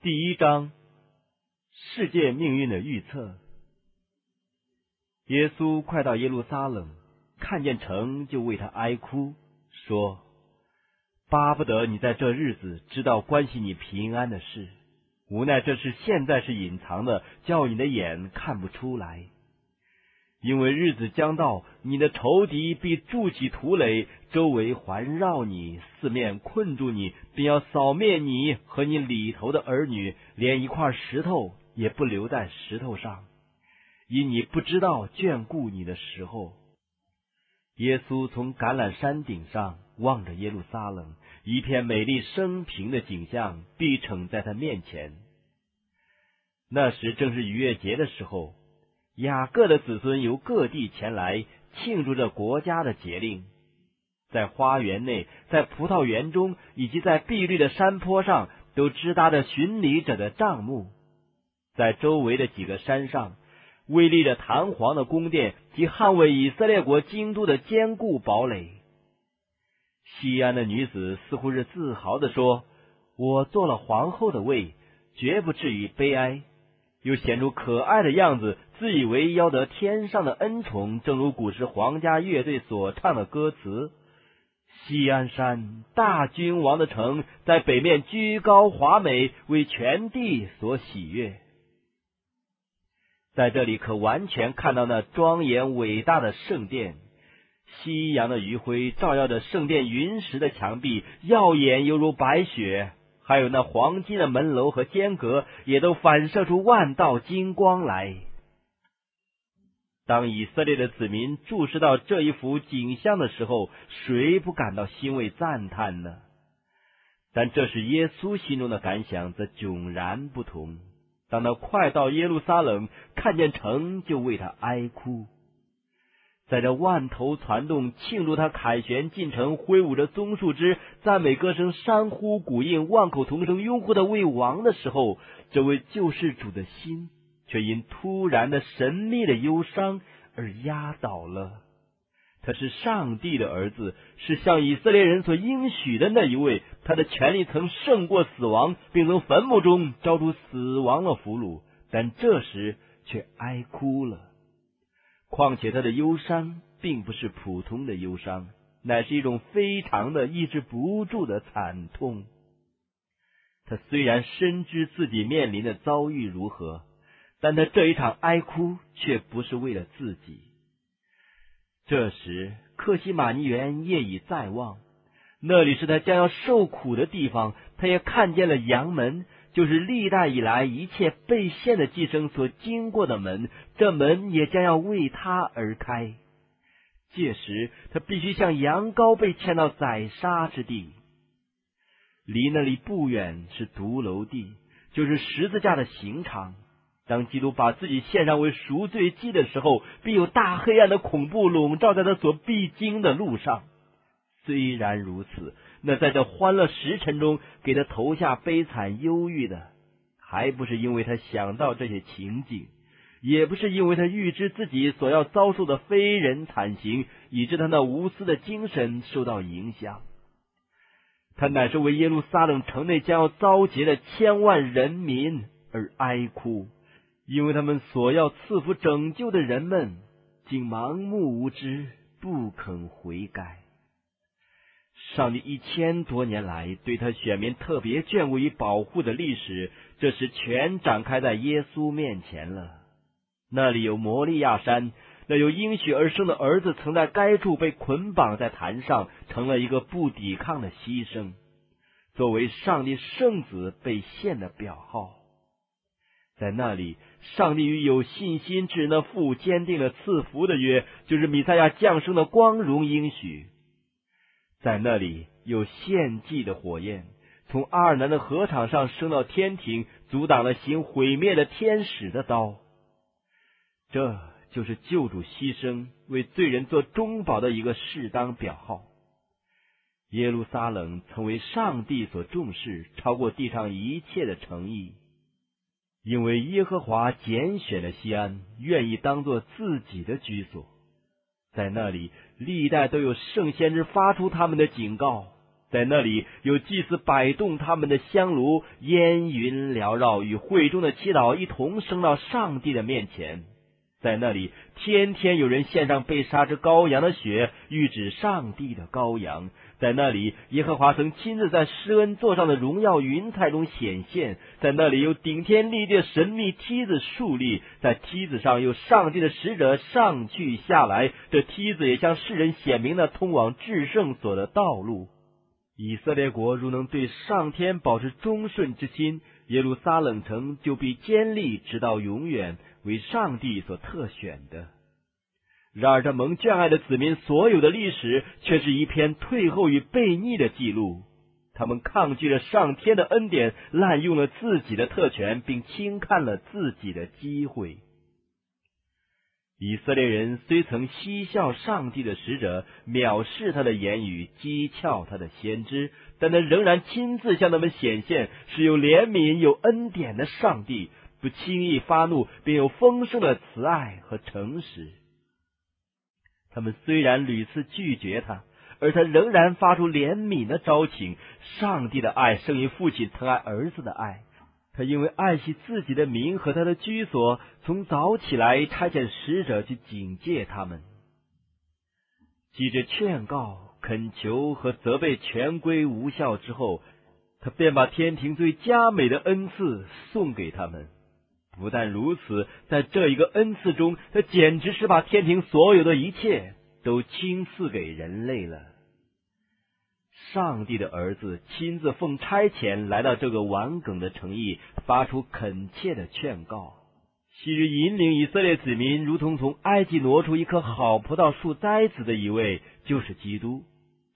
第一章，世界命运的预测。耶稣快到耶路撒冷，看见城就为他哀哭，说：“巴不得你在这日子知道关系你平安的事，无奈这事现在是隐藏的，叫你的眼看不出来。”因为日子将到，你的仇敌必筑起土垒，周围环绕你，四面困住你，并要扫灭你和你里头的儿女，连一块石头也不留在石头上，因你不知道眷顾你的时候。耶稣从橄榄山顶上望着耶路撒冷，一片美丽生平的景象必呈在他面前。那时正是逾越节的时候。雅各的子孙由各地前来庆祝着国家的节令，在花园内、在葡萄园中以及在碧绿的山坡上，都支搭着巡礼者的帐幕。在周围的几个山上，巍立着弹簧的宫殿及捍卫以色列国京都的坚固堡垒。西安的女子似乎是自豪的说：“我做了皇后的位，绝不至于悲哀。”又显出可爱的样子，自以为要得天上的恩宠，正如古时皇家乐队所唱的歌词：“西安山，大君王的城，在北面居高华美，为全地所喜悦。”在这里可完全看到那庄严伟大的圣殿，夕阳的余晖照耀着圣殿云石的墙壁，耀眼犹如白雪。还有那黄金的门楼和间隔，也都反射出万道金光来。当以色列的子民注视到这一幅景象的时候，谁不感到欣慰赞叹呢？但这是耶稣心中的感想，则迥然不同。当他快到耶路撒冷，看见城，就为他哀哭。在这万头攒动庆祝他凯旋进城，挥舞着棕树枝，赞美歌声山呼谷应，万口同声拥护他为王的时候，这位救世主的心却因突然的神秘的忧伤而压倒了。他是上帝的儿子，是向以色列人所应许的那一位。他的权力曾胜过死亡，并从坟墓中招出死亡的俘虏，但这时却哀哭了。况且他的忧伤并不是普通的忧伤，乃是一种非常的抑制不住的惨痛。他虽然深知自己面临的遭遇如何，但他这一场哀哭却不是为了自己。这时，克西马尼园夜已在望，那里是他将要受苦的地方。他也看见了阳门。就是历代以来一切被献的寄生所经过的门，这门也将要为他而开。届时，他必须像羊羔被牵到宰杀之地。离那里不远是独楼地，就是十字架的刑场。当基督把自己献上为赎罪祭的时候，必有大黑暗的恐怖笼罩在他所必经的路上。虽然如此。那在这欢乐时辰中给他投下悲惨忧郁的，还不是因为他想到这些情景，也不是因为他预知自己所要遭受的非人惨刑，以致他那无私的精神受到影响。他乃是为耶路撒冷城内将要遭劫的千万人民而哀哭，因为他们所要赐福拯救的人们，竟盲目无知，不肯悔改。上帝一千多年来对他选民特别眷顾与保护的历史，这时全展开在耶稣面前了。那里有摩利亚山，那有应许而生的儿子，曾在该处被捆绑在坛上，成了一个不抵抗的牺牲，作为上帝圣子被献的表号。在那里，上帝与有信心之人的父坚定了赐福的约，就是弥赛亚降生的光荣应许。在那里有献祭的火焰，从阿尔南的河场上升到天庭，阻挡了行毁灭的天使的刀。这就是救主牺牲为罪人做中保的一个适当表号。耶路撒冷曾为上帝所重视，超过地上一切的诚意，因为耶和华拣选了西安，愿意当做自己的居所。在那里，历代都有圣先知发出他们的警告，在那里有祭司摆动他们的香炉，烟云缭绕，与会中的祈祷一同升到上帝的面前。在那里，天天有人献上被杀之羔羊的血，预指上帝的羔羊。在那里，耶和华曾亲自在施恩座上的荣耀云彩中显现。在那里有顶天立地的神秘梯子竖立，在梯子上有上帝的使者上去下来。这梯子也向世人显明了通往至圣所的道路。以色列国如能对上天保持忠顺之心，耶路撒冷城就必坚立直到永远。为上帝所特选的，然而这蒙眷爱的子民所有的历史，却是一篇退后与悖逆的记录。他们抗拒了上天的恩典，滥用了自己的特权，并轻看了自己的机会。以色列人虽曾嬉笑上帝的使者，藐视他的言语，讥诮他的先知，但他仍然亲自向他们显现，是有怜悯、有恩典的上帝。不轻易发怒，并有丰盛的慈爱和诚实。他们虽然屡次拒绝他，而他仍然发出怜悯的招请。上帝的爱胜于父亲疼爱儿子的爱。他因为爱惜自己的名和他的居所，从早起来差遣使者去警戒他们。记着劝告、恳求和责备全归无效之后，他便把天庭最佳美的恩赐送给他们。不但如此，在这一个恩赐中，他简直是把天庭所有的一切都倾赐给人类了。上帝的儿子亲自奉差遣来到这个顽梗的诚意，发出恳切的劝告。昔日引领以色列子民如同从埃及挪出一棵好葡萄树栽子的一位，就是基督。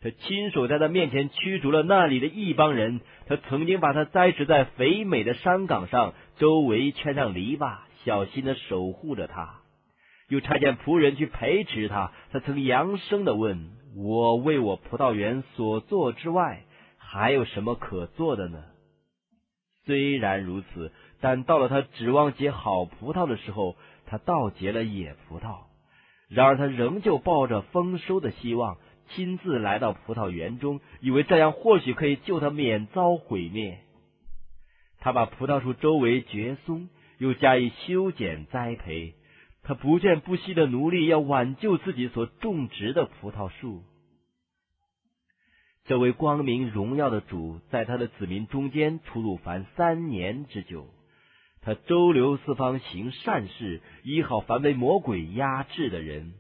他亲手在他面前驱逐了那里的一帮人。他曾经把他栽植在肥美的山岗上，周围圈上篱笆，小心的守护着他。又差遣仆人去培植他。他曾扬声的问：“我为我葡萄园所做之外，还有什么可做的呢？”虽然如此，但到了他指望结好葡萄的时候，他倒结了野葡萄。然而他仍旧抱着丰收的希望。亲自来到葡萄园中，以为这样或许可以救他免遭毁灭。他把葡萄树周围掘松，又加以修剪栽培。他不倦不息的努力，要挽救自己所种植的葡萄树。这位光明荣耀的主，在他的子民中间出入凡三年之久。他周流四方行善事，医好凡被魔鬼压制的人。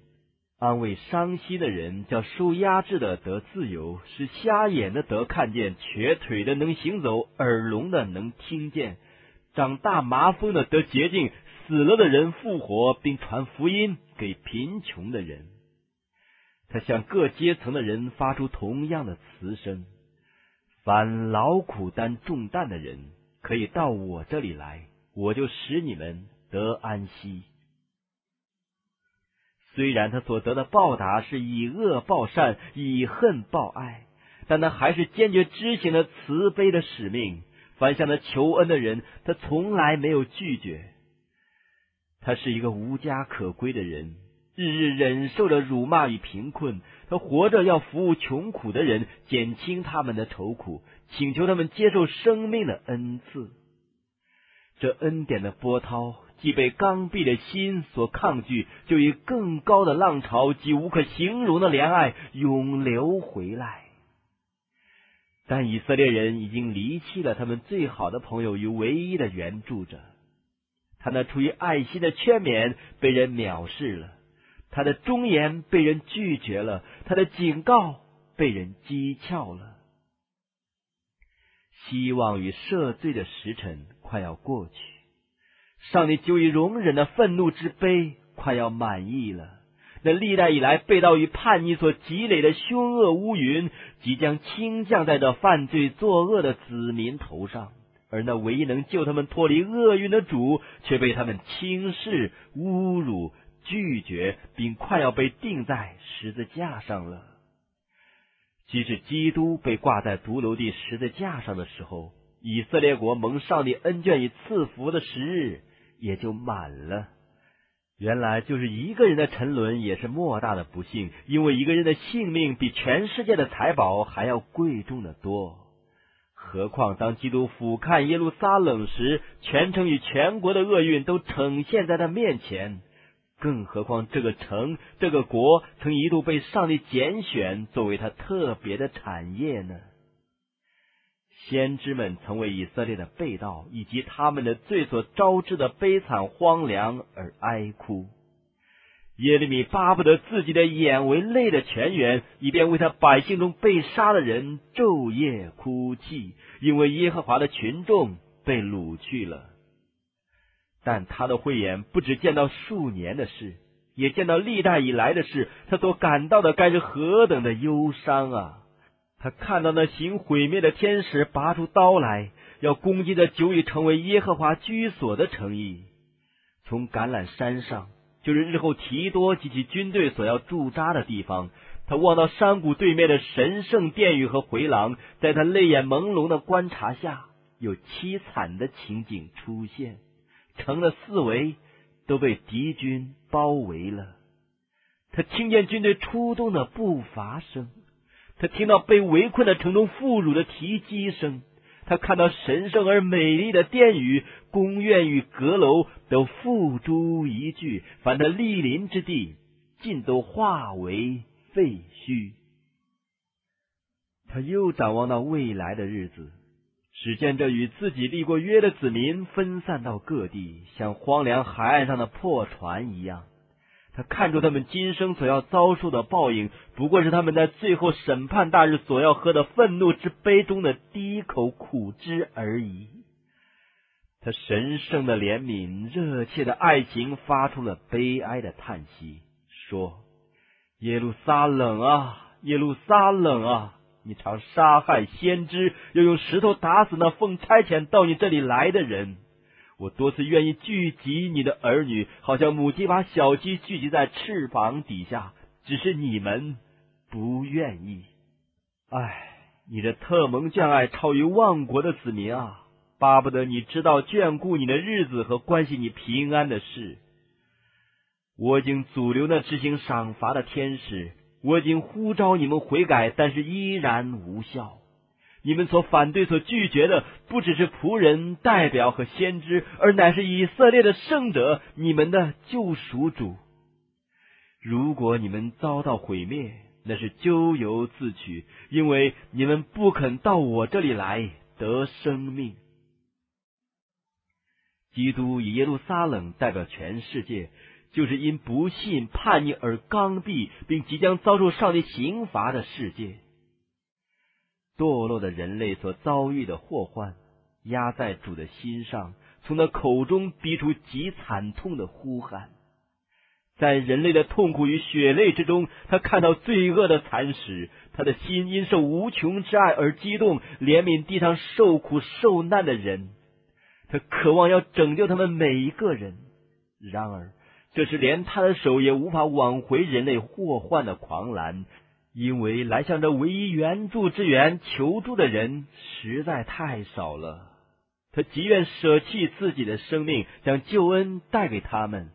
安慰伤心的人，叫受压制的得自由，使瞎眼的得看见，瘸腿的能行走，耳聋的能听见，长大麻风的得洁净，死了的人复活，并传福音给贫穷的人。他向各阶层的人发出同样的慈声：凡劳苦担重担的人，可以到我这里来，我就使你们得安息。虽然他所得的报答是以恶报善，以恨报爱，但他还是坚决执行了慈悲的使命。凡向他求恩的人，他从来没有拒绝。他是一个无家可归的人，日日忍受着辱骂与贫困。他活着要服务穷苦的人，减轻他们的愁苦，请求他们接受生命的恩赐。这恩典的波涛。既被刚愎的心所抗拒，就以更高的浪潮及无可形容的怜爱涌流回来。但以色列人已经离弃了他们最好的朋友与唯一的援助者，他那出于爱心的劝勉被人藐视了，他的忠言被人拒绝了，他的警告被人讥诮了。希望与赦罪的时辰快要过去。上帝久已容忍的愤怒之悲快要满意了，那历代以来被盗与叛逆所积累的凶恶乌云即将倾降在这犯罪作恶的子民头上，而那唯一能救他们脱离厄运的主却被他们轻视、侮辱、拒绝，并快要被钉在十字架上了。即使基督被挂在独楼地十字架上的时候，以色列国蒙上帝恩眷与赐福的时日。也就满了。原来就是一个人的沉沦也是莫大的不幸，因为一个人的性命比全世界的财宝还要贵重的多。何况当基督俯瞰耶路撒冷时，全城与全国的厄运都呈现在他面前。更何况这个城、这个国曾一度被上帝拣选作为他特别的产业呢？先知们曾为以色列的被盗以及他们的罪所招致的悲惨荒凉而哀哭。耶利米巴不得自己的眼为泪的泉源，以便为他百姓中被杀的人昼夜哭泣，因为耶和华的群众被掳去了。但他的慧眼不只见到数年的事，也见到历代以来的事，他所感到的该是何等的忧伤啊！他看到那行毁灭的天使拔出刀来，要攻击这久已成为耶和华居所的城邑。从橄榄山上，就是日后提多及其军队所要驻扎的地方，他望到山谷对面的神圣殿宇和回廊，在他泪眼朦胧的观察下，有凄惨的情景出现。城的四围都被敌军包围了。他听见军队出动的步伐声。他听到被围困的城中妇孺的啼泣声，他看到神圣而美丽的殿宇、宫苑与阁楼都付诸一炬，凡他莅临之地，尽都化为废墟。他又展望到未来的日子，只见这与自己立过约的子民分散到各地，像荒凉海岸上的破船一样。他看出他们今生所要遭受的报应，不过是他们在最后审判大日所要喝的愤怒之杯中的第一口苦汁而已。他神圣的怜悯、热切的爱情发出了悲哀的叹息，说：“耶路撒冷啊，耶路撒冷啊！你常杀害先知，又用石头打死那奉差遣到你这里来的人。”我多次愿意聚集你的儿女，好像母鸡把小鸡聚集在翅膀底下，只是你们不愿意。唉，你的特蒙眷爱超于万国的子民啊！巴不得你知道眷顾你的日子和关系你平安的事。我已经阻留那执行赏罚的天使，我已经呼召你们悔改，但是依然无效。你们所反对、所拒绝的，不只是仆人、代表和先知，而乃是以色列的圣者，你们的救赎主。如果你们遭到毁灭，那是咎由自取，因为你们不肯到我这里来得生命。基督以耶路撒冷代表全世界，就是因不信、叛逆而刚愎，并即将遭受上帝刑罚的世界。堕落的人类所遭遇的祸患，压在主的心上，从他口中逼出极惨痛的呼喊。在人类的痛苦与血泪之中，他看到罪恶的惨史，他的心因受无穷之爱而激动，怜悯地上受苦受难的人，他渴望要拯救他们每一个人。然而，这是连他的手也无法挽回人类祸患的狂澜。因为来向这唯一援助之源求助的人实在太少了，他极愿舍弃自己的生命，将救恩带给他们，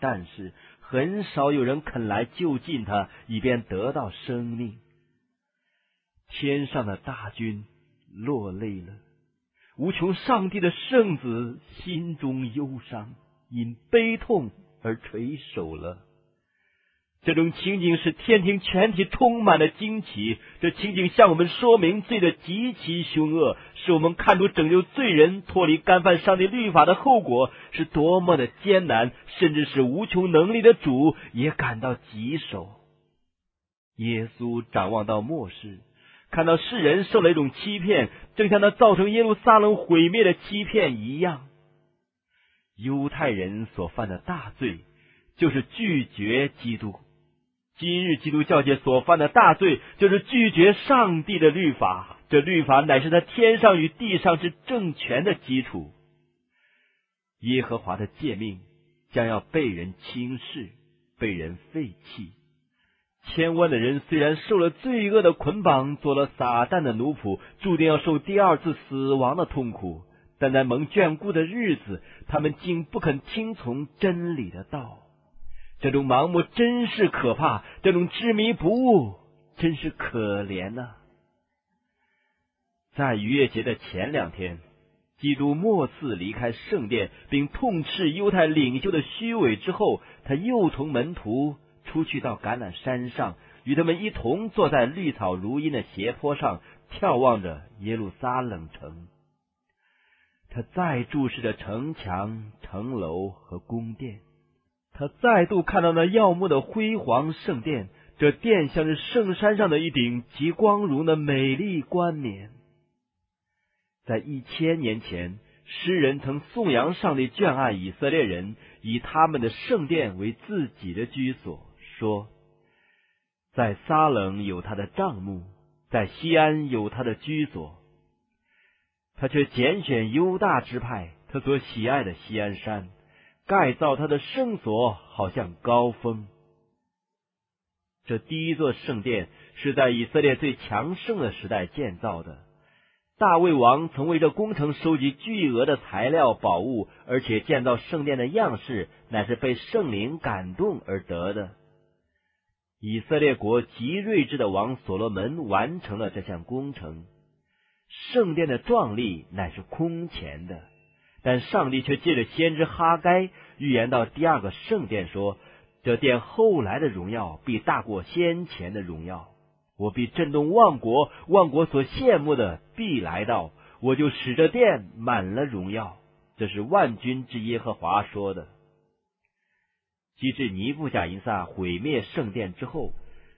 但是很少有人肯来就近他，以便得到生命。天上的大军落泪了，无穷上帝的圣子心中忧伤，因悲痛而垂首了。这种情景使天庭全体充满了惊奇。这情景向我们说明罪的极其凶恶，使我们看出拯救罪人脱离干犯上帝律法的后果是多么的艰难，甚至是无穷能力的主也感到棘手。耶稣展望到末世，看到世人受了一种欺骗，正像那造成耶路撒冷毁灭的欺骗一样。犹太人所犯的大罪，就是拒绝基督。今日基督教界所犯的大罪，就是拒绝上帝的律法。这律法乃是他天上与地上之政权的基础。耶和华的诫命将要被人轻视，被人废弃。千万的人虽然受了罪恶的捆绑，做了撒旦的奴仆，注定要受第二次死亡的痛苦，但在蒙眷顾的日子，他们竟不肯听从真理的道。这种盲目真是可怕，这种执迷不悟真是可怜呐！在逾越节的前两天，基督末次离开圣殿，并痛斥犹太领袖的虚伪之后，他又同门徒出去到橄榄山上，与他们一同坐在绿草如茵的斜坡上，眺望着耶路撒冷城。他再注视着城墙、城楼和宫殿。他再度看到那耀目的辉煌圣殿，这殿像是圣山上的一顶极光荣的美丽冠冕。在一千年前，诗人曾颂扬上帝眷爱以色列人，以他们的圣殿为自己的居所，说：“在撒冷有他的帐幕，在西安有他的居所。”他却拣选犹大支派，他所喜爱的西安山。盖造他的圣所，好像高峰。这第一座圣殿是在以色列最强盛的时代建造的。大卫王曾为这工程收集巨额的材料宝物，而且建造圣殿的样式乃是被圣灵感动而得的。以色列国极睿智的王所罗门完成了这项工程。圣殿的壮丽乃是空前的。但上帝却借着先知哈该预言到第二个圣殿，说：“这殿后来的荣耀必大过先前的荣耀，我必震动万国，万国所羡慕的必来到，我就使这殿满了荣耀。”这是万军之耶和华说的。及至尼布甲银撒毁灭圣殿之后，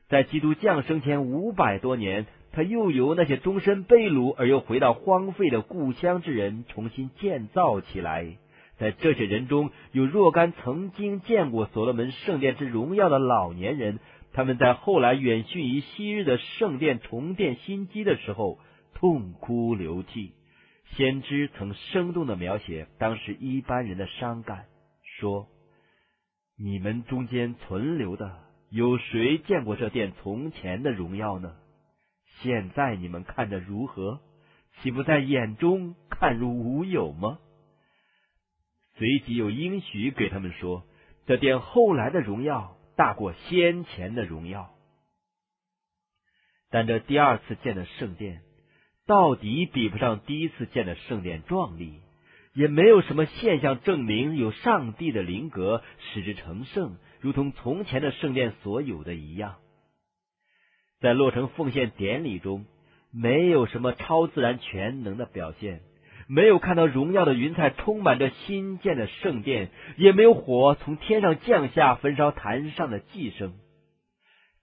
在基督降生前五百多年。他又由那些终身被掳而又回到荒废的故乡之人重新建造起来。在这些人中有若干曾经见过所罗门圣殿之荣耀的老年人，他们在后来远逊于昔日的圣殿重建新基的时候痛哭流涕。先知曾生动的描写当时一般人的伤感，说：“你们中间存留的有谁见过这殿从前的荣耀呢？”现在你们看着如何？岂不在眼中看如无有吗？随即又应许给他们说：这殿后来的荣耀大过先前的荣耀。但这第二次建的圣殿，到底比不上第一次建的圣殿壮丽，也没有什么现象证明有上帝的灵格使之成圣，如同从前的圣殿所有的一样。在落成奉献典礼中，没有什么超自然全能的表现，没有看到荣耀的云彩充满着新建的圣殿，也没有火从天上降下焚烧坛上的祭牲，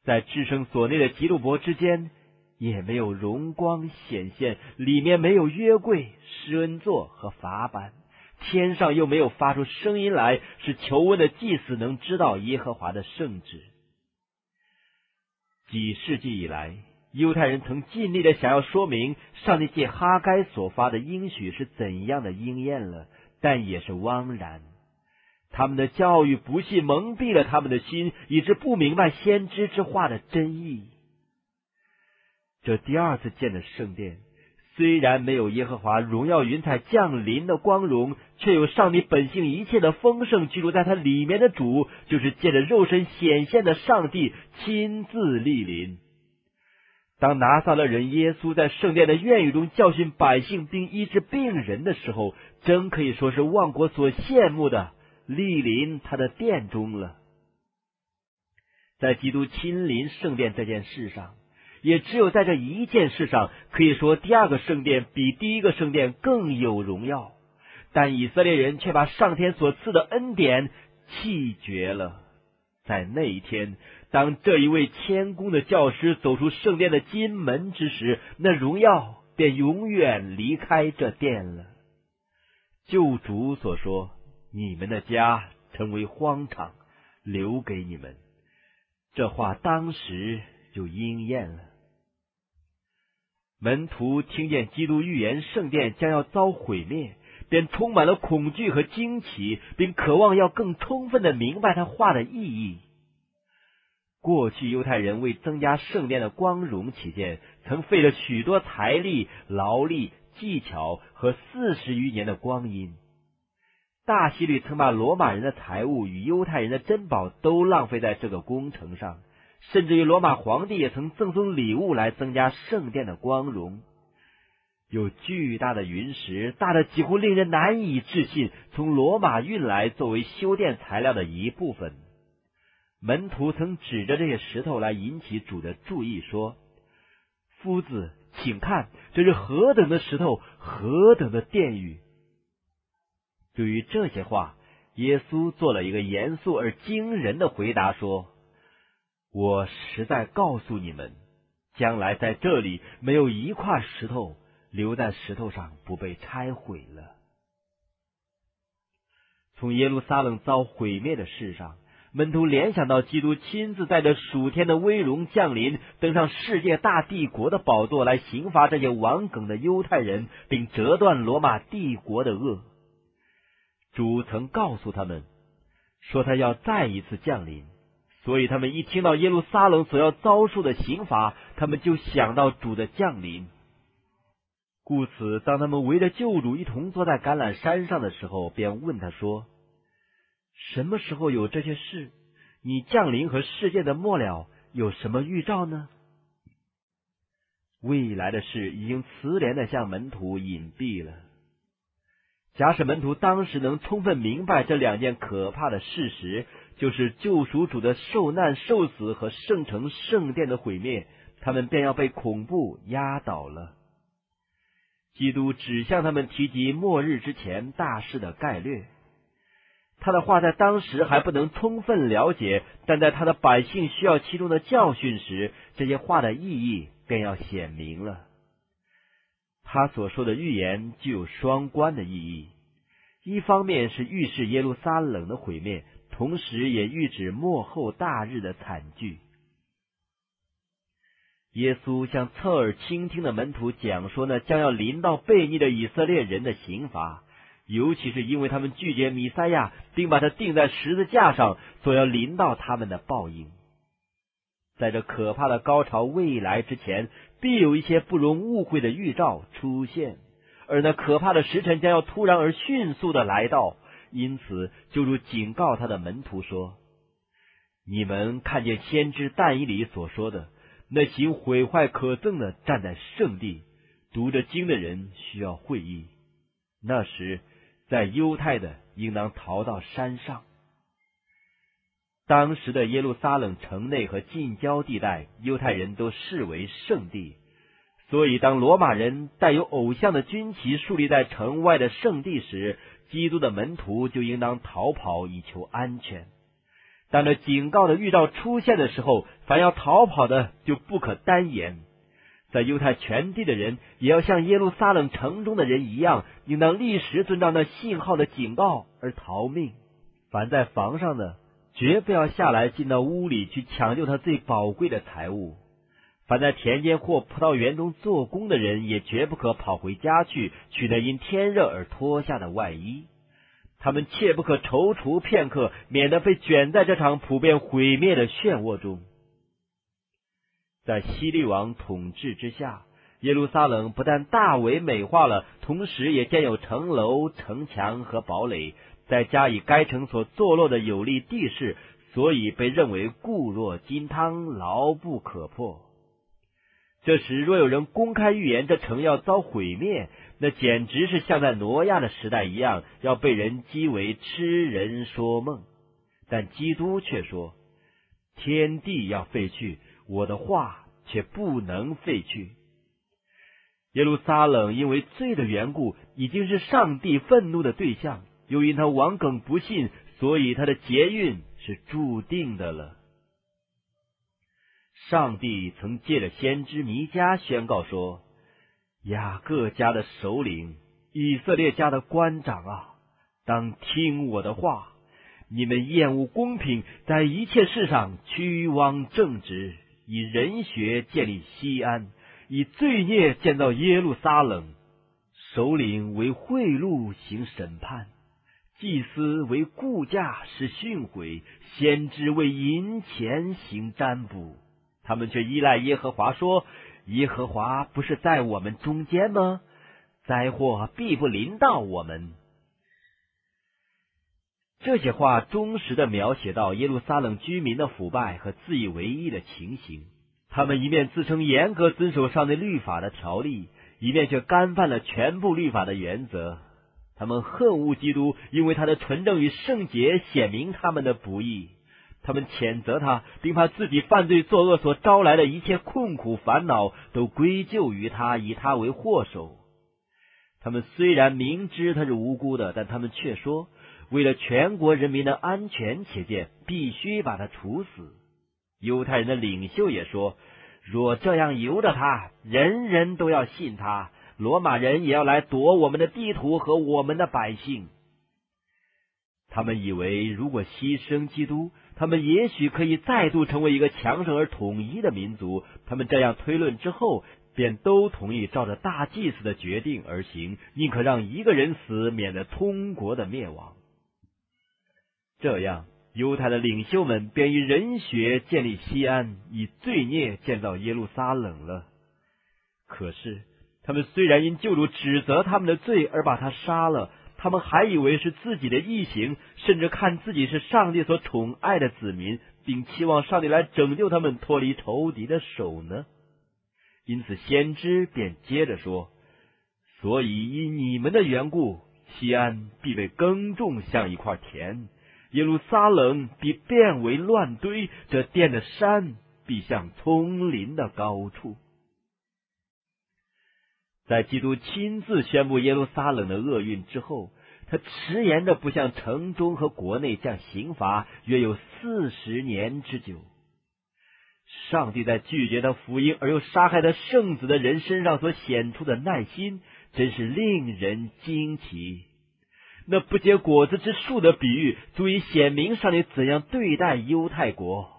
在至圣所内的吉路伯之间，也没有荣光显现，里面没有约柜、施恩座和法板，天上又没有发出声音来，使求问的祭司能知道耶和华的圣旨。几世纪以来，犹太人曾尽力的想要说明上帝借哈该所发的应许是怎样的应验了，但也是枉然。他们的教育不幸蒙蔽了他们的心，以致不明白先知之话的真意。这第二次建的圣殿。虽然没有耶和华荣耀云彩降临的光荣，却有上帝本性一切的丰盛居住在它里面的主，就是借着肉身显现的上帝亲自莅临。当拿撒勒人耶稣在圣殿的院宇中教训百姓并医治病人的时候，真可以说是万国所羡慕的莅临他的殿中了。在基督亲临圣殿这件事上。也只有在这一件事上，可以说第二个圣殿比第一个圣殿更有荣耀。但以色列人却把上天所赐的恩典弃绝了。在那一天，当这一位谦恭的教师走出圣殿的金门之时，那荣耀便永远离开这殿了。救主所说：“你们的家成为荒场，留给你们。”这话当时就应验了。门徒听见基督预言圣殿将要遭毁灭，便充满了恐惧和惊奇，并渴望要更充分的明白他话的意义。过去犹太人为增加圣殿的光荣起见，曾费了许多财力、劳力、技巧和四十余年的光阴。大希律曾把罗马人的财物与犹太人的珍宝都浪费在这个工程上，甚至于罗马皇帝也曾赠送礼物来增加圣殿的光荣。有巨大的云石，大的几乎令人难以置信，从罗马运来作为修殿材料的一部分。门徒曾指着这些石头来引起主的注意，说：“夫子，请看，这是何等的石头，何等的殿宇！”对于这些话，耶稣做了一个严肃而惊人的回答，说：“我实在告诉你们，将来在这里没有一块石头。”留在石头上不被拆毁了。从耶路撒冷遭毁灭的事上，门徒联想到基督亲自带着属天的威荣降临，登上世界大帝国的宝座，来刑罚这些顽梗的犹太人，并折断罗马帝国的恶。主曾告诉他们说，他要再一次降临，所以他们一听到耶路撒冷所要遭受的刑罚，他们就想到主的降临。故此，当他们围着救主一同坐在橄榄山上的时候，便问他说：“什么时候有这些事？你降临和世界的末了有什么预兆呢？”未来的事已经慈怜的向门徒隐蔽了。假使门徒当时能充分明白这两件可怕的事实，就是救赎主的受难、受死和圣城圣殿的毁灭，他们便要被恐怖压倒了。基督只向他们提及末日之前大事的概略，他的话在当时还不能充分了解，但在他的百姓需要其中的教训时，这些话的意义便要显明了。他所说的预言具有双关的意义，一方面是预示耶路撒冷的毁灭，同时也预指末后大日的惨剧。耶稣向侧耳倾听的门徒讲说：“呢，将要临到悖逆的以色列人的刑罚，尤其是因为他们拒绝弥赛亚，并把他钉在十字架上，所要临到他们的报应。在这可怕的高潮未来之前，必有一些不容误会的预兆出现，而那可怕的时辰将要突然而迅速的来到。因此，就如警告他的门徒说：‘你们看见先知但以理所说的。’”那行毁坏可憎的站在圣地读着经的人需要会意。那时，在犹太的应当逃到山上。当时的耶路撒冷城内和近郊地带，犹太人都视为圣地，所以当罗马人带有偶像的军旗树立在城外的圣地时，基督的门徒就应当逃跑以求安全。当这警告的预兆出现的时候，凡要逃跑的就不可单言。在犹太全地的人，也要像耶路撒冷城中的人一样，应当立时遵照那信号的警告而逃命。凡在房上的，绝不要下来进到屋里去抢救他最宝贵的财物；凡在田间或葡萄园中做工的人，也绝不可跑回家去取那因天热而脱下的外衣。他们切不可踌躇片刻，免得被卷在这场普遍毁灭的漩涡中。在西利王统治之下，耶路撒冷不但大为美化了，同时也建有城楼、城墙和堡垒，再加以该城所坐落的有利地势，所以被认为固若金汤，牢不可破。这时，若有人公开预言这城要遭毁灭，那简直是像在挪亚的时代一样，要被人讥为痴人说梦。但基督却说：“天地要废去，我的话却不能废去。”耶路撒冷因为罪的缘故，已经是上帝愤怒的对象；又因他王耿不信，所以他的劫运是注定的了。上帝曾借着先知弥迦宣告说：“雅各家的首领，以色列家的官长啊，当听我的话。你们厌恶公平，在一切事上屈枉正直，以人学建立西安，以罪孽建造耶路撒冷。首领为贿赂行审判，祭司为雇价使训诲，先知为银钱行占卜。”他们却依赖耶和华说：“耶和华不是在我们中间吗？灾祸必不临到我们。”这些话忠实的描写到耶路撒冷居民的腐败和自以为意的情形。他们一面自称严格遵守上帝律法的条例，一面却干犯了全部律法的原则。他们恨恶基督，因为他的纯正与圣洁显明他们的不义。他们谴责他，并把自己犯罪作恶所招来的一切困苦烦恼都归咎于他，以他为祸首。他们虽然明知他是无辜的，但他们却说，为了全国人民的安全起见，必须把他处死。犹太人的领袖也说，若这样由着他，人人都要信他，罗马人也要来夺我们的地图和我们的百姓。他们以为，如果牺牲基督，他们也许可以再度成为一个强盛而统一的民族。他们这样推论之后，便都同意照着大祭司的决定而行，宁可让一个人死，免得通国的灭亡。这样，犹太的领袖们便以人血建立西安，以罪孽建造耶路撒冷了。可是，他们虽然因救主指责他们的罪而把他杀了。他们还以为是自己的异形，甚至看自己是上帝所宠爱的子民，并期望上帝来拯救他们脱离仇敌的手呢。因此，先知便接着说：“所以因你们的缘故，西安必被耕种像一块田，耶路撒冷必变为乱堆，这殿的山必像丛林的高处。”在基督亲自宣布耶路撒冷的厄运之后，他迟延的不向城中和国内降刑罚，约有四十年之久。上帝在拒绝他福音而又杀害他圣子的人身上所显出的耐心，真是令人惊奇。那不结果子之树的比喻，足以显明上帝怎样对待犹太国。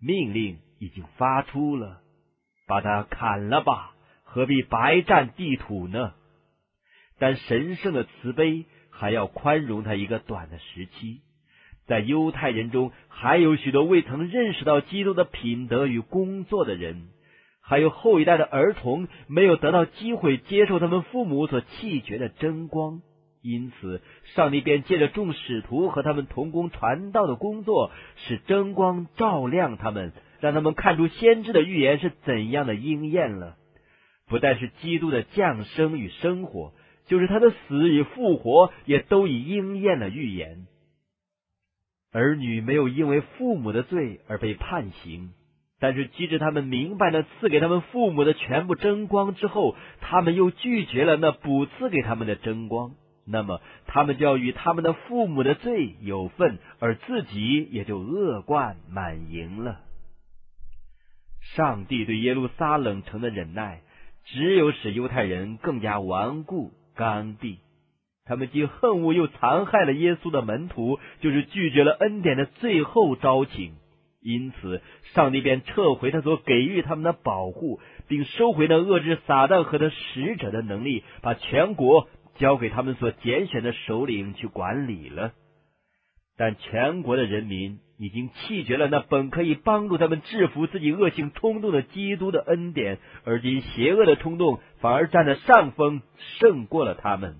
命令已经发出了，把它砍了吧。何必白占地土呢？但神圣的慈悲还要宽容他一个短的时期。在犹太人中，还有许多未曾认识到基督的品德与工作的人，还有后一代的儿童没有得到机会接受他们父母所弃绝的真光。因此，上帝便借着众使徒和他们同工传道的工作，使真光照亮他们，让他们看出先知的预言是怎样的应验了。不但是基督的降生与生活，就是他的死与复活，也都已应验了预言。儿女没有因为父母的罪而被判刑，但是即使他们明白了赐给他们父母的全部真光之后，他们又拒绝了那补赐给他们的真光，那么他们就要与他们的父母的罪有份，而自己也就恶贯满盈了。上帝对耶路撒冷城的忍耐。只有使犹太人更加顽固刚愎，他们既恨恶又残害了耶稣的门徒，就是拒绝了恩典的最后招请。因此，上帝便撤回他所给予他们的保护，并收回那遏制撒旦和他使者的能力，把全国交给他们所拣选的首领去管理了。但全国的人民。已经弃绝了那本可以帮助他们制服自己恶性冲动的基督的恩典，而今邪恶的冲动反而占了上风，胜过了他们。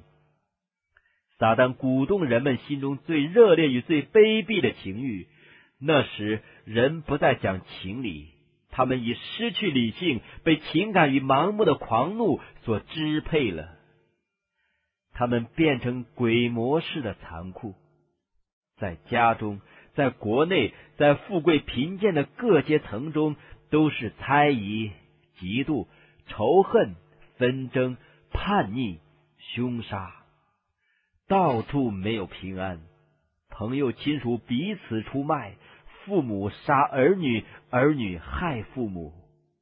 撒旦鼓动人们心中最热烈与最卑鄙的情欲，那时人不再讲情理，他们已失去理性，被情感与盲目的狂怒所支配了。他们变成鬼魔式的残酷，在家中。在国内，在富贵贫贱的各阶层中，都是猜疑、嫉妒、仇恨、纷争、叛逆、凶杀，到处没有平安。朋友亲属彼此出卖，父母杀儿女，儿女害父母。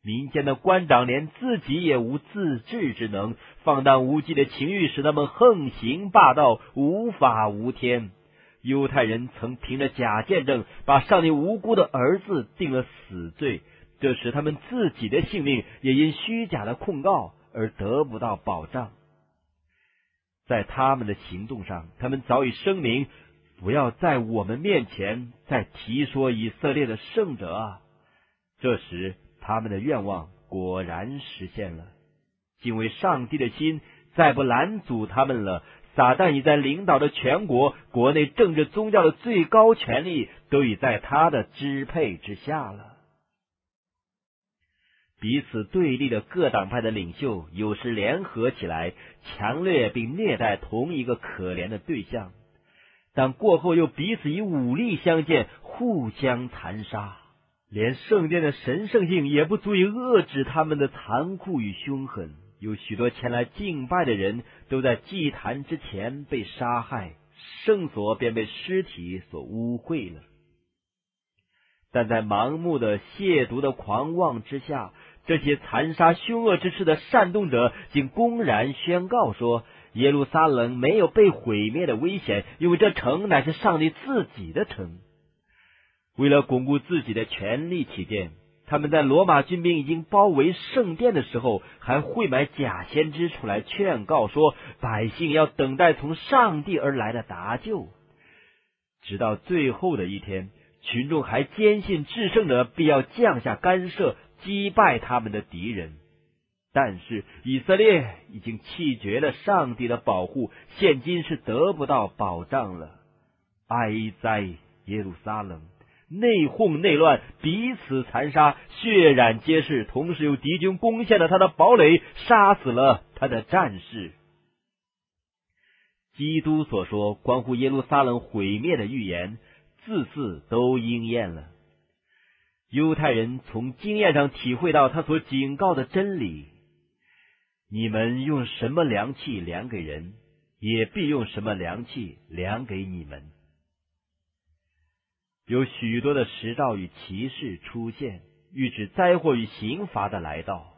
民间的官长连自己也无自制之能，放荡无羁的情欲使他们横行霸道，无法无天。犹太人曾凭着假见证，把上帝无辜的儿子定了死罪，这使他们自己的性命也因虚假的控告而得不到保障。在他们的行动上，他们早已声明，不要在我们面前再提说以色列的圣者啊！这时，他们的愿望果然实现了，敬畏上帝的心再不拦阻他们了。撒旦已在领导着全国，国内政治宗教的最高权力都已在他的支配之下了。彼此对立的各党派的领袖有时联合起来，强烈并虐待同一个可怜的对象，但过后又彼此以武力相见，互相残杀。连圣殿的神圣性也不足以遏制他们的残酷与凶狠。有许多前来敬拜的人都在祭坛之前被杀害，圣所便被尸体所污秽了。但在盲目的亵渎的狂妄之下。这些残杀凶恶之事的煽动者，竟公然宣告说：耶路撒冷没有被毁灭的危险，因为这城乃是上帝自己的城。为了巩固自己的权力起见，他们在罗马军兵已经包围圣殿的时候，还会买假先知出来劝告说，百姓要等待从上帝而来的搭救，直到最后的一天，群众还坚信制胜者必要降下干涉。击败他们的敌人，但是以色列已经弃绝了上帝的保护，现今是得不到保障了。哀哉耶路撒冷！内讧内乱，彼此残杀，血染街市，同时有敌军攻陷了他的堡垒，杀死了他的战士。基督所说关乎耶路撒冷毁灭的预言，字字都应验了。犹太人从经验上体会到他所警告的真理：你们用什么量器量给人，也必用什么量器量给你们。有许多的实兆与骑士出现，预指灾祸与刑罚的来到。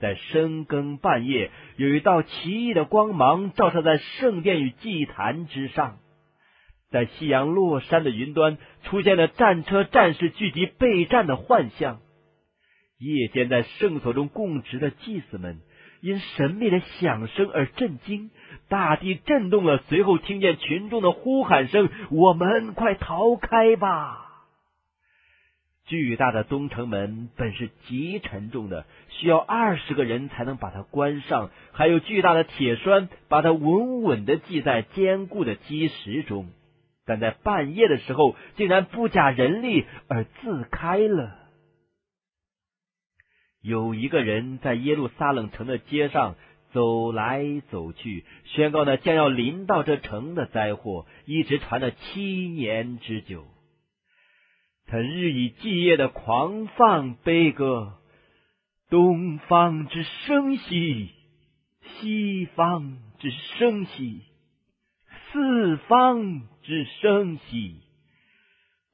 在深更半夜，有一道奇异的光芒照射在圣殿与祭坛之上。在夕阳落山的云端，出现了战车、战士聚集备战的幻象。夜间在圣所中供职的祭司们，因神秘的响声而震惊，大地震动了。随后听见群众的呼喊声：“我们快逃开吧！”巨大的东城门本是极沉重的，需要二十个人才能把它关上，还有巨大的铁栓把它稳稳的系在坚固的基石中。但在半夜的时候，竟然不假人力而自开了。有一个人在耶路撒冷城的街上走来走去，宣告呢将要临到这城的灾祸，一直传了七年之久。他日以继夜的狂放悲歌：“东方之声息，西方之声息。”四方之声息，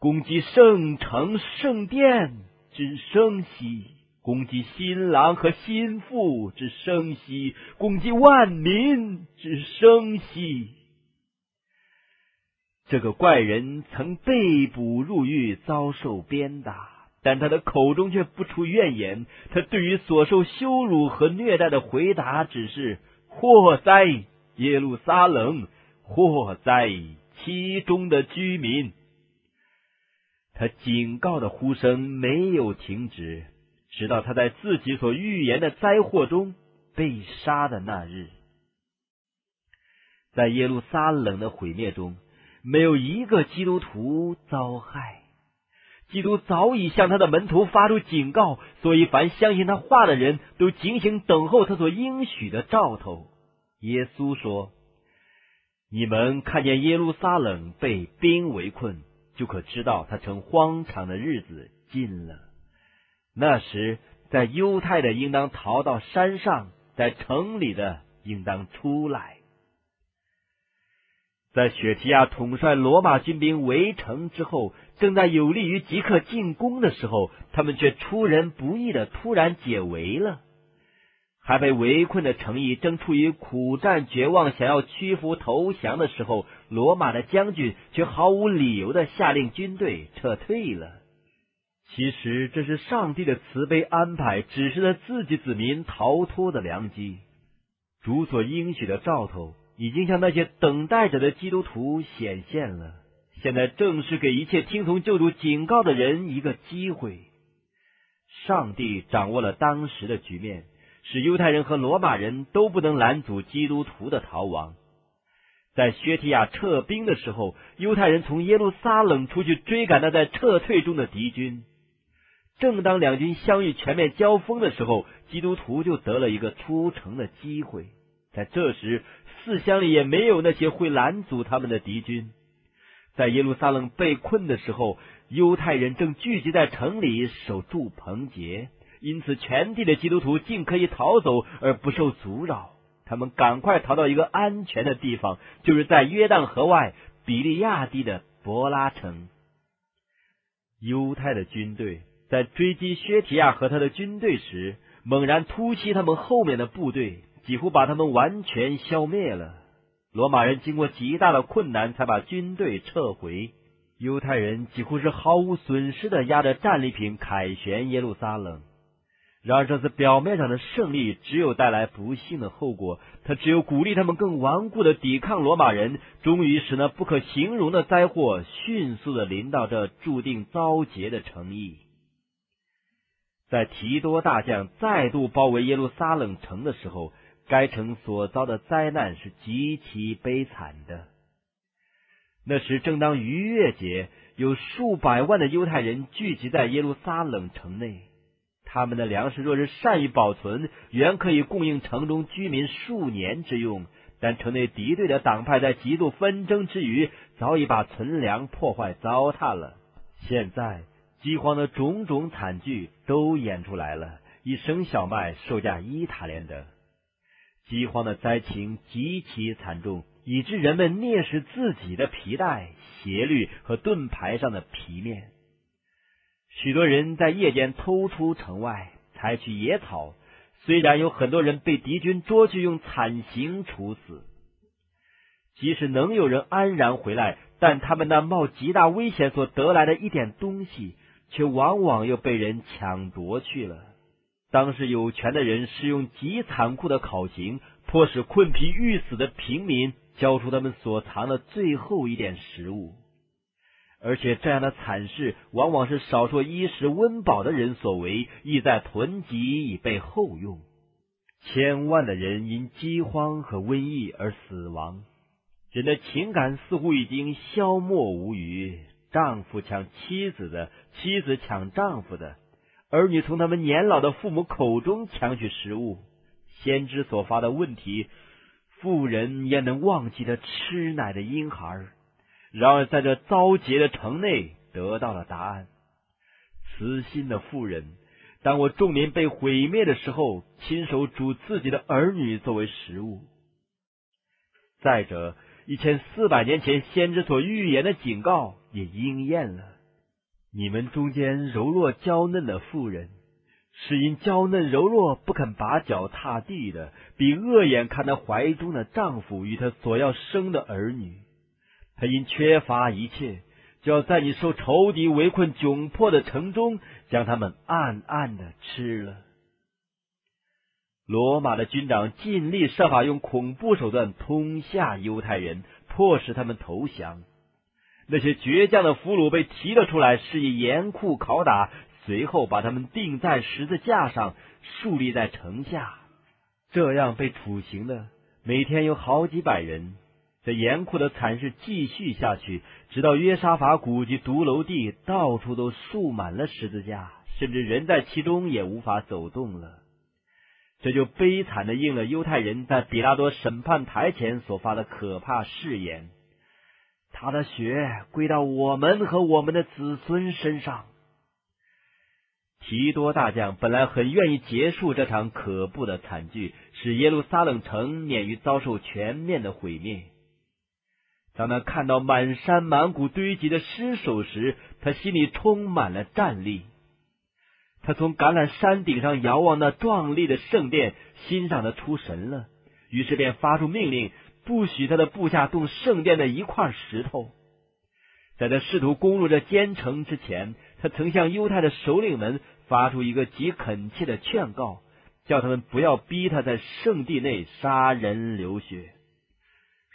攻击圣城圣殿之声息，攻击新郎和新妇之声息，攻击万民之声息。这个怪人曾被捕入狱，遭受鞭打，但他的口中却不出怨言。他对于所受羞辱和虐待的回答只是：祸灾耶路撒冷！祸灾其中的居民，他警告的呼声没有停止，直到他在自己所预言的灾祸中被杀的那日。在耶路撒冷的毁灭中，没有一个基督徒遭害。基督早已向他的门徒发出警告，所以凡相信他话的人都警醒等候他所应许的兆头。耶稣说。你们看见耶路撒冷被兵围困，就可知道他成荒场的日子近了。那时，在犹太的应当逃到山上，在城里的应当出来。在雪提亚统帅罗马军兵围城之后，正在有利于即刻进攻的时候，他们却出人不意的突然解围了。还被围困的城邑正处于苦战绝望、想要屈服投降的时候，罗马的将军却毫无理由的下令军队撤退了。其实这是上帝的慈悲安排，只是他自己子民逃脱的良机。主所应许的兆头已经向那些等待着的基督徒显现了。现在正是给一切听从救主警告的人一个机会。上帝掌握了当时的局面。使犹太人和罗马人都不能拦阻基督徒的逃亡。在薛提亚撤兵的时候，犹太人从耶路撒冷出去追赶那在撤退中的敌军。正当两军相遇、全面交锋的时候，基督徒就得了一个出城的机会。在这时，四乡里也没有那些会拦阻他们的敌军。在耶路撒冷被困的时候，犹太人正聚集在城里守住棚节，因此全地的基督徒尽可以逃走而不受阻扰。他们赶快逃到一个安全的地方，就是在约旦河外比利亚地的伯拉城。犹太的军队在追击薛提亚和他的军队时，猛然突袭他们后面的部队，几乎把他们完全消灭了。罗马人经过极大的困难，才把军队撤回。犹太人几乎是毫无损失的压着战利品凯旋耶路撒冷。然而，这次表面上的胜利只有带来不幸的后果。他只有鼓励他们更顽固的抵抗罗马人，终于使那不可形容的灾祸迅速的临到这注定遭劫的城邑。在提多大将再度包围耶路撒冷城的时候。该城所遭的灾难是极其悲惨的。那时正当逾越节，有数百万的犹太人聚集在耶路撒冷城内。他们的粮食若是善于保存，原可以供应城中居民数年之用。但城内敌对的党派在极度纷争之余，早已把存粮破坏糟蹋了。现在饥荒的种种惨剧都演出来了：一升小麦售价一塔连德。饥荒的灾情极其惨重，以致人们蔑视自己的皮带、鞋履和盾牌上的皮面。许多人在夜间偷出城外，采取野草。虽然有很多人被敌军捉去用惨刑处死，即使能有人安然回来，但他们那冒极大危险所得来的一点东西，却往往又被人抢夺去了。当时有权的人使用极残酷的考刑，迫使困疲欲死的平民交出他们所藏的最后一点食物，而且这样的惨事往往是少数衣食温饱的人所为，意在囤积以备后用。千万的人因饥荒和瘟疫而死亡，人的情感似乎已经消磨无余，丈夫抢妻子的，妻子抢丈夫的。儿女从他们年老的父母口中抢取食物，先知所发的问题，妇人焉能忘记的吃奶的婴孩。然而在这遭劫的城内得到了答案。慈心的妇人，当我众民被毁灭的时候，亲手煮自己的儿女作为食物。再者，一千四百年前先知所预言的警告也应验了。你们中间柔弱娇嫩的妇人，是因娇嫩柔弱不肯把脚踏地的，比恶眼看她怀中的丈夫与她所要生的儿女。她因缺乏一切，就要在你受仇敌围困窘迫的城中，将他们暗暗的吃了。罗马的军长尽力设法用恐怖手段通下犹太人，迫使他们投降。那些倔强的俘虏被提了出来，施以严酷拷打，随后把他们钉在十字架上，竖立在城下。这样被处刑的每天有好几百人。这严酷的惨事继续下去，直到约沙法古及独楼地到处都竖满了十字架，甚至人在其中也无法走动了。这就悲惨的应了犹太人在比拉多审判台前所发的可怕誓言。他的血归到我们和我们的子孙身上。提多大将本来很愿意结束这场可怖的惨剧，使耶路撒冷城免于遭受全面的毁灭。当他看到满山满谷堆积的尸首时，他心里充满了战栗。他从橄榄山顶上遥望那壮丽的圣殿，欣赏的出神了，于是便发出命令。不许他的部下动圣殿的一块石头。在他试图攻入这坚城之前，他曾向犹太的首领们发出一个极恳切的劝告，叫他们不要逼他在圣地内杀人流血。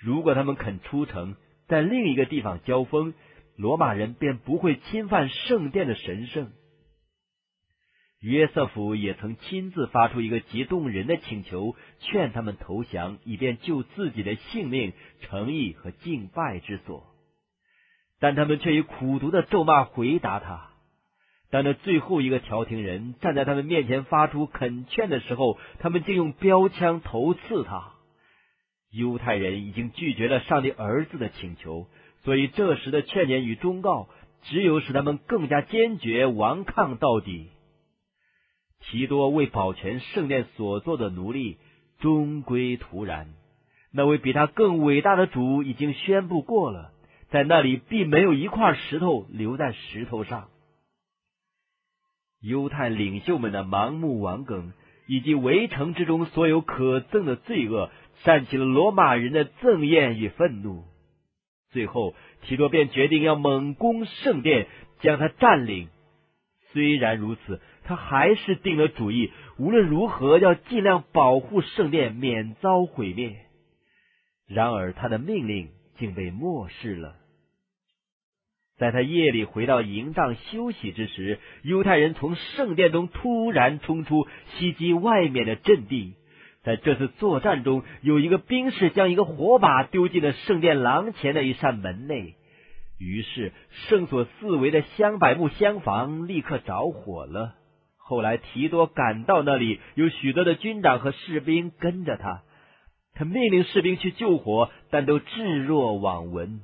如果他们肯出城，在另一个地方交锋，罗马人便不会侵犯圣殿的神圣。约瑟夫也曾亲自发出一个极动人的请求，劝他们投降，以便救自己的性命、诚意和敬拜之所。但他们却以苦毒的咒骂回答他。当那最后一个调停人站在他们面前发出恳劝的时候，他们竟用标枪头刺他。犹太人已经拒绝了上帝儿子的请求，所以这时的劝勉与忠告，只有使他们更加坚决顽抗到底。提多为保全圣殿所做的奴隶，终归徒然。那位比他更伟大的主已经宣布过了，在那里并没有一块石头留在石头上。犹太领袖们的盲目顽梗，以及围城之中所有可憎的罪恶，煽起了罗马人的憎厌与愤怒。最后，提多便决定要猛攻圣殿，将它占领。虽然如此，他还是定了主意，无论如何要尽量保护圣殿免遭毁灭。然而，他的命令竟被漠视了。在他夜里回到营帐休息之时，犹太人从圣殿中突然冲出，袭击外面的阵地。在这次作战中，有一个兵士将一个火把丢进了圣殿廊前的一扇门内。于是，圣所四围的香柏木厢房立刻着火了。后来，提多赶到那里，有许多的军长和士兵跟着他。他命令士兵去救火，但都置若罔闻。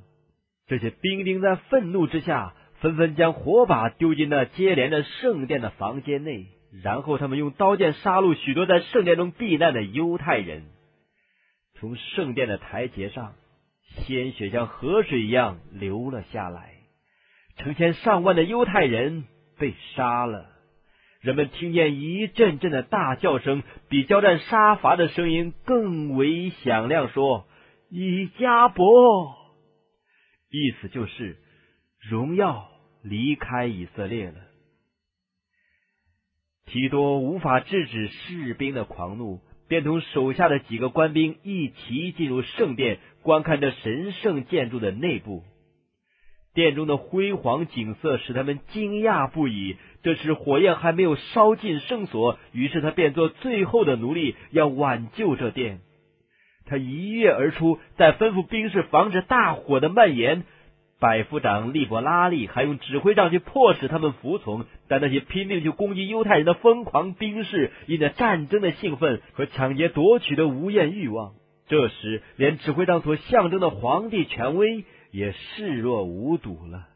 这些兵丁在愤怒之下，纷纷将火把丢进那接连的圣殿的房间内。然后，他们用刀剑杀戮许多在圣殿中避难的犹太人。从圣殿的台阶上。鲜血像河水一样流了下来，成千上万的犹太人被杀了。人们听见一阵阵的大叫声，比交战杀伐的声音更为响亮，说：“以加伯！”意思就是荣耀离开以色列了。提多无法制止士兵的狂怒。便同手下的几个官兵一齐进入圣殿，观看这神圣建筑的内部。殿中的辉煌景色使他们惊讶不已。这时火焰还没有烧尽圣所，于是他便做最后的奴隶，要挽救这殿。他一跃而出，再吩咐兵士防止大火的蔓延。百夫长利伯拉利还用指挥杖去迫使他们服从，但那些拼命去攻击犹太人的疯狂兵士，因着战争的兴奋和抢劫夺取的无厌欲望，这时连指挥杖所象征的皇帝权威也视若无睹了。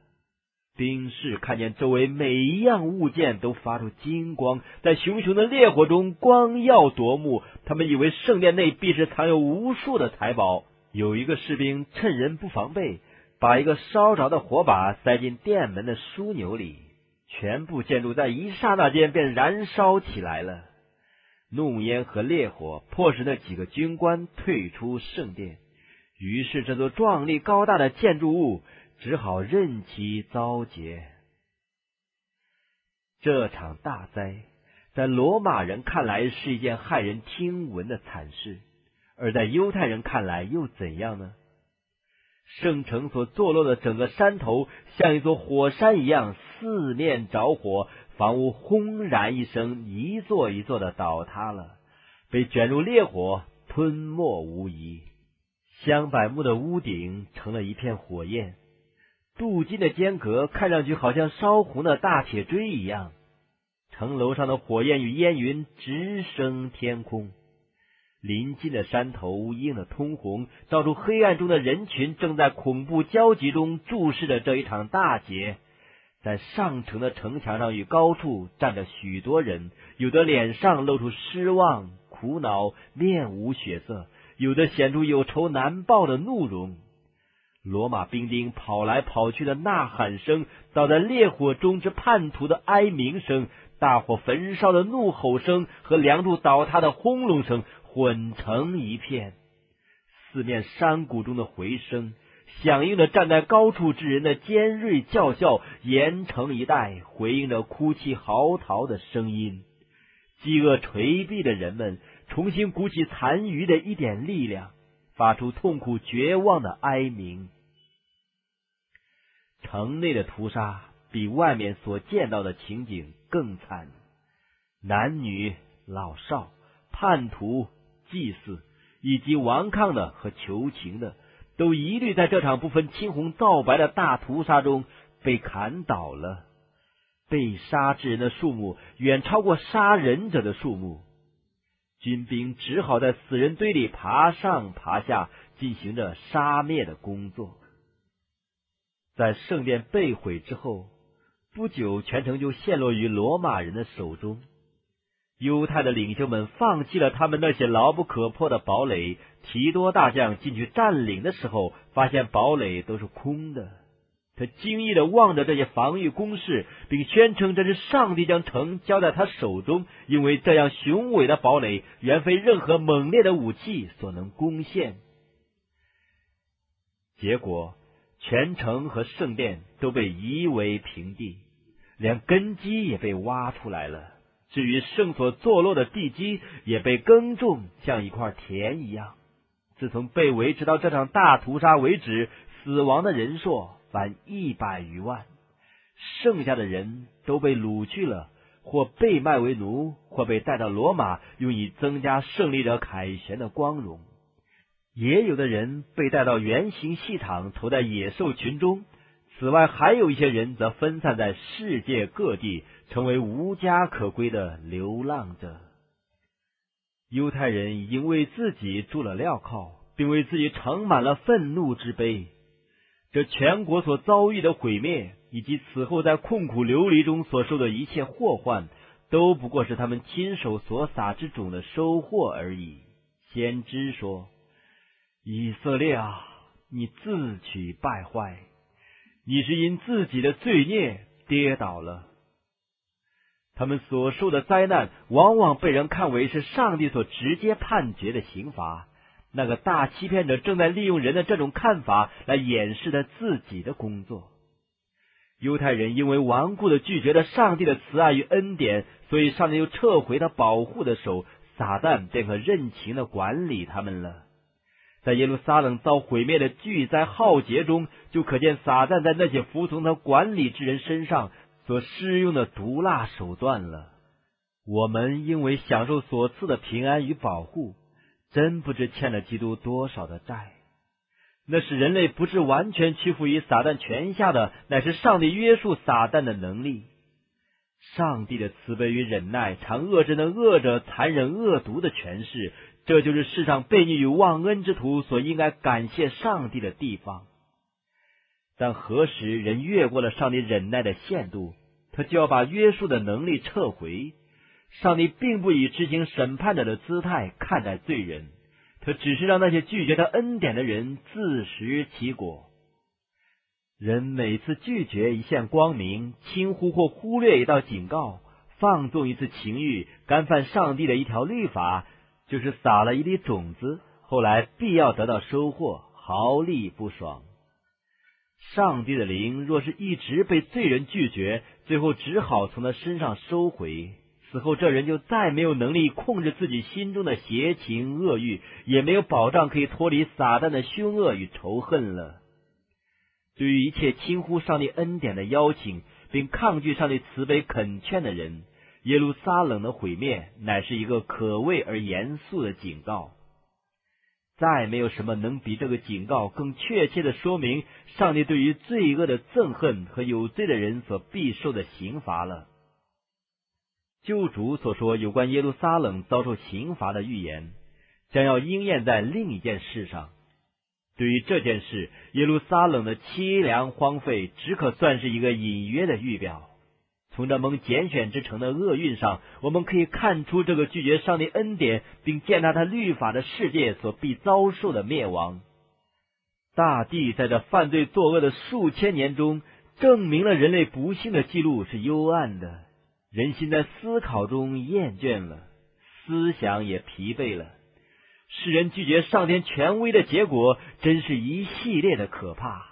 兵士看见周围每一样物件都发出金光，在熊熊的烈火中光耀夺目，他们以为圣殿内必是藏有无数的财宝。有一个士兵趁人不防备。把一个烧着的火把塞进殿门的枢纽里，全部建筑在一刹那间便燃烧起来了。怒烟和烈火迫使那几个军官退出圣殿，于是这座壮丽高大的建筑物只好任其遭劫。这场大灾在罗马人看来是一件骇人听闻的惨事，而在犹太人看来又怎样呢？圣城所坐落的整个山头，像一座火山一样四面着火，房屋轰然一声，一座一座的倒塌了，被卷入烈火，吞没无疑。香柏木的屋顶成了一片火焰，镀金的间隔看上去好像烧红的大铁锥一样，城楼上的火焰与烟云直升天空。临近的山头映得通红，照出黑暗中的人群正在恐怖焦急中注视着这一场大劫。在上城的城墙上与高处站着许多人，有的脸上露出失望、苦恼，面无血色；有的显出有仇难报的怒容。罗马兵丁跑来跑去的呐喊声，倒在烈火中之叛徒的哀鸣声，大火焚烧的怒吼声和梁柱倒塌的轰隆声。混成一片，四面山谷中的回声响应着站在高处之人的尖锐叫嚣，连成一带，回应着哭泣嚎啕的声音。饥饿垂毙的人们重新鼓起残余的一点力量，发出痛苦绝望的哀鸣。城内的屠杀比外面所见到的情景更惨。男女老少、叛徒、祭司，以及顽抗的和求情的，都一律在这场不分青红皂白的大屠杀中被砍倒了。被杀之人的数目远超过杀人者的数目，军兵只好在死人堆里爬上爬下，进行着杀灭的工作。在圣殿被毁之后，不久全城就陷落于罗马人的手中。犹太的领袖们放弃了他们那些牢不可破的堡垒。提多大将进去占领的时候，发现堡垒都是空的。他惊异的望着这些防御工事，并宣称这是上帝将城交在他手中，因为这样雄伟的堡垒远非任何猛烈的武器所能攻陷。结果，全城和圣殿都被夷为平地，连根基也被挖出来了。至于圣所坐落的地基，也被耕种，像一块田一样。自从被围直到这场大屠杀为止，死亡的人数。凡一百余万，剩下的人都被掳去了，或被卖为奴，或被带到罗马，用以增加胜利者凯旋的光荣。也有的人被带到圆形戏场，投在野兽群中。此外，还有一些人则分散在世界各地，成为无家可归的流浪者。犹太人已经为自己筑了镣铐，并为自己盛满了愤怒之杯。这全国所遭遇的毁灭，以及此后在困苦流离中所受的一切祸患，都不过是他们亲手所撒之种的收获而已。先知说：“以色列啊，你自取败坏，你是因自己的罪孽跌倒了。他们所受的灾难，往往被人看为是上帝所直接判决的刑罚。”那个大欺骗者正在利用人的这种看法来掩饰他自己的工作。犹太人因为顽固的拒绝了上帝的慈爱与恩典，所以上帝又撤回他保护的手，撒旦便可任情的管理他们了。在耶路撒冷遭毁灭的巨灾浩劫中，就可见撒旦在那些服从他管理之人身上所施用的毒辣手段了。我们因为享受所赐的平安与保护。真不知欠了基督多少的债。那是人类不是完全屈服于撒旦权下的，乃是上帝约束撒旦的能力。上帝的慈悲与忍耐，常遏制那恶者残忍恶毒的权势。这就是世上悖逆与忘恩之徒所应该感谢上帝的地方。但何时人越过了上帝忍耐的限度，他就要把约束的能力撤回。上帝并不以执行审判者的姿态看待罪人，他只是让那些拒绝他恩典的人自食其果。人每次拒绝一线光明，轻忽或忽略一道警告，放纵一次情欲，干犯上帝的一条律法，就是撒了一粒种子，后来必要得到收获，毫粒不爽。上帝的灵若是一直被罪人拒绝，最后只好从他身上收回。此后，这人就再没有能力控制自己心中的邪情恶欲，也没有保障可以脱离撒旦的凶恶与仇恨了。对于一切轻忽上帝恩典的邀请，并抗拒上帝慈悲恳劝的人，耶路撒冷的毁灭乃是一个可畏而严肃的警告。再没有什么能比这个警告更确切的说明上帝对于罪恶的憎恨和有罪的人所必受的刑罚了。救主所说有关耶路撒冷遭受刑罚的预言，将要应验在另一件事上。对于这件事，耶路撒冷的凄凉荒废，只可算是一个隐约的预表。从这蒙拣选之城的厄运上，我们可以看出这个拒绝上帝恩典并践踏他律法的世界所必遭受的灭亡。大地在这犯罪作恶的数千年中，证明了人类不幸的记录是幽暗的。人心在思考中厌倦了，思想也疲惫了。世人拒绝上天权威的结果，真是一系列的可怕。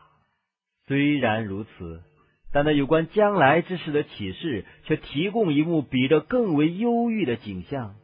虽然如此，但那有关将来之事的启示，却提供一幕比这更为忧郁的景象。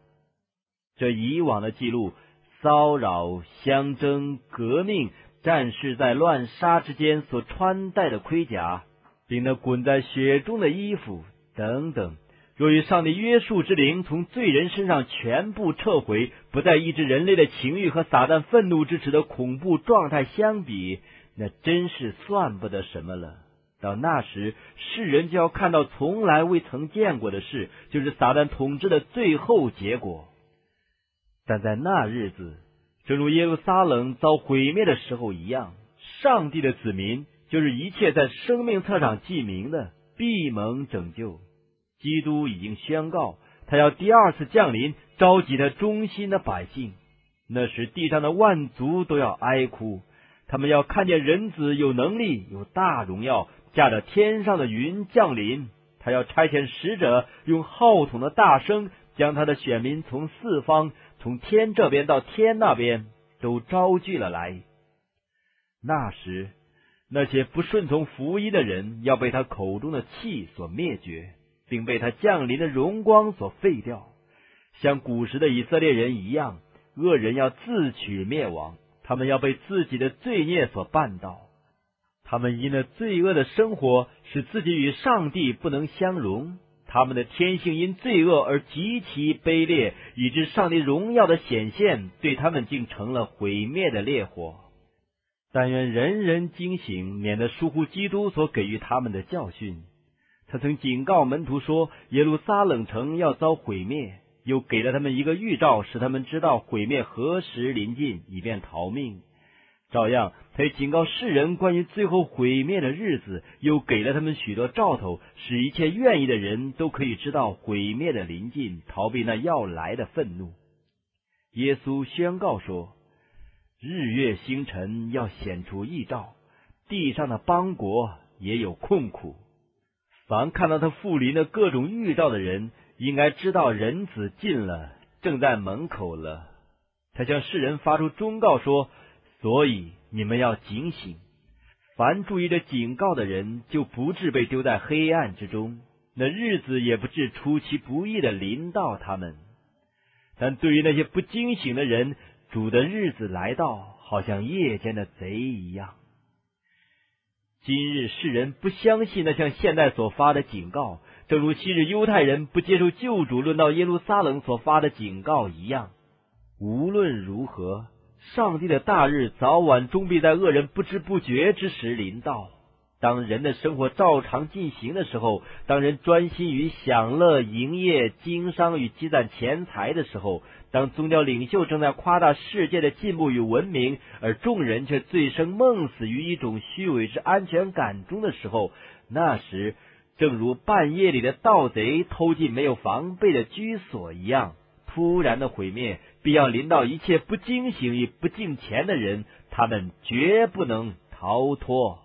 这以往的记录：骚扰、相争、革命、战士在乱杀之间所穿戴的盔甲，并那滚在雪中的衣服等等。若与上帝约束之灵从罪人身上全部撤回，不再抑制人类的情欲和撒旦愤怒之时的恐怖状态相比，那真是算不得什么了。到那时，世人就要看到从来未曾见过的事，就是撒旦统治的最后结果。但在那日子，正如耶路撒冷遭毁灭的时候一样，上帝的子民，就是一切在生命册上记名的，必蒙拯救。基督已经宣告，他要第二次降临，召集他忠心的百姓。那时，地上的万族都要哀哭，他们要看见人子有能力、有大荣耀，驾着天上的云降临。他要差遣使者，用号筒的大声，将他的选民从四方，从天这边到天那边，都招聚了来。那时，那些不顺从福音的人，要被他口中的气所灭绝。并被他降临的荣光所废掉，像古时的以色列人一样，恶人要自取灭亡，他们要被自己的罪孽所绊倒。他们因了罪恶的生活，使自己与上帝不能相容。他们的天性因罪恶而极其卑劣，以致上帝荣耀的显现对他们竟成了毁灭的烈火。但愿人人惊醒，免得疏忽基督所给予他们的教训。他曾警告门徒说，耶路撒冷城要遭毁灭，又给了他们一个预兆，使他们知道毁灭何时临近，以便逃命。照样，他也警告世人关于最后毁灭的日子，又给了他们许多兆头，使一切愿意的人都可以知道毁灭的临近，逃避那要来的愤怒。耶稣宣告说：“日月星辰要显出异兆，地上的邦国也有困苦。”凡看到他复临的各种预兆的人，应该知道人子近了，正在门口了。他向世人发出忠告说：“所以你们要警醒。凡注意着警告的人，就不至被丢在黑暗之中；那日子也不至出其不意的临到他们。但对于那些不惊醒的人，主的日子来到，好像夜间的贼一样。”今日世人不相信那像现代所发的警告，正如昔日犹太人不接受救主论到耶路撒冷所发的警告一样。无论如何，上帝的大日早晚终必在恶人不知不觉之时临到。当人的生活照常进行的时候，当人专心于享乐、营业、经商与积攒钱财的时候。当宗教领袖正在夸大世界的进步与文明，而众人却醉生梦死于一种虚伪之安全感中的时候，那时正如半夜里的盗贼偷进没有防备的居所一样，突然的毁灭必要临到一切不惊醒与不敬虔的人，他们绝不能逃脱。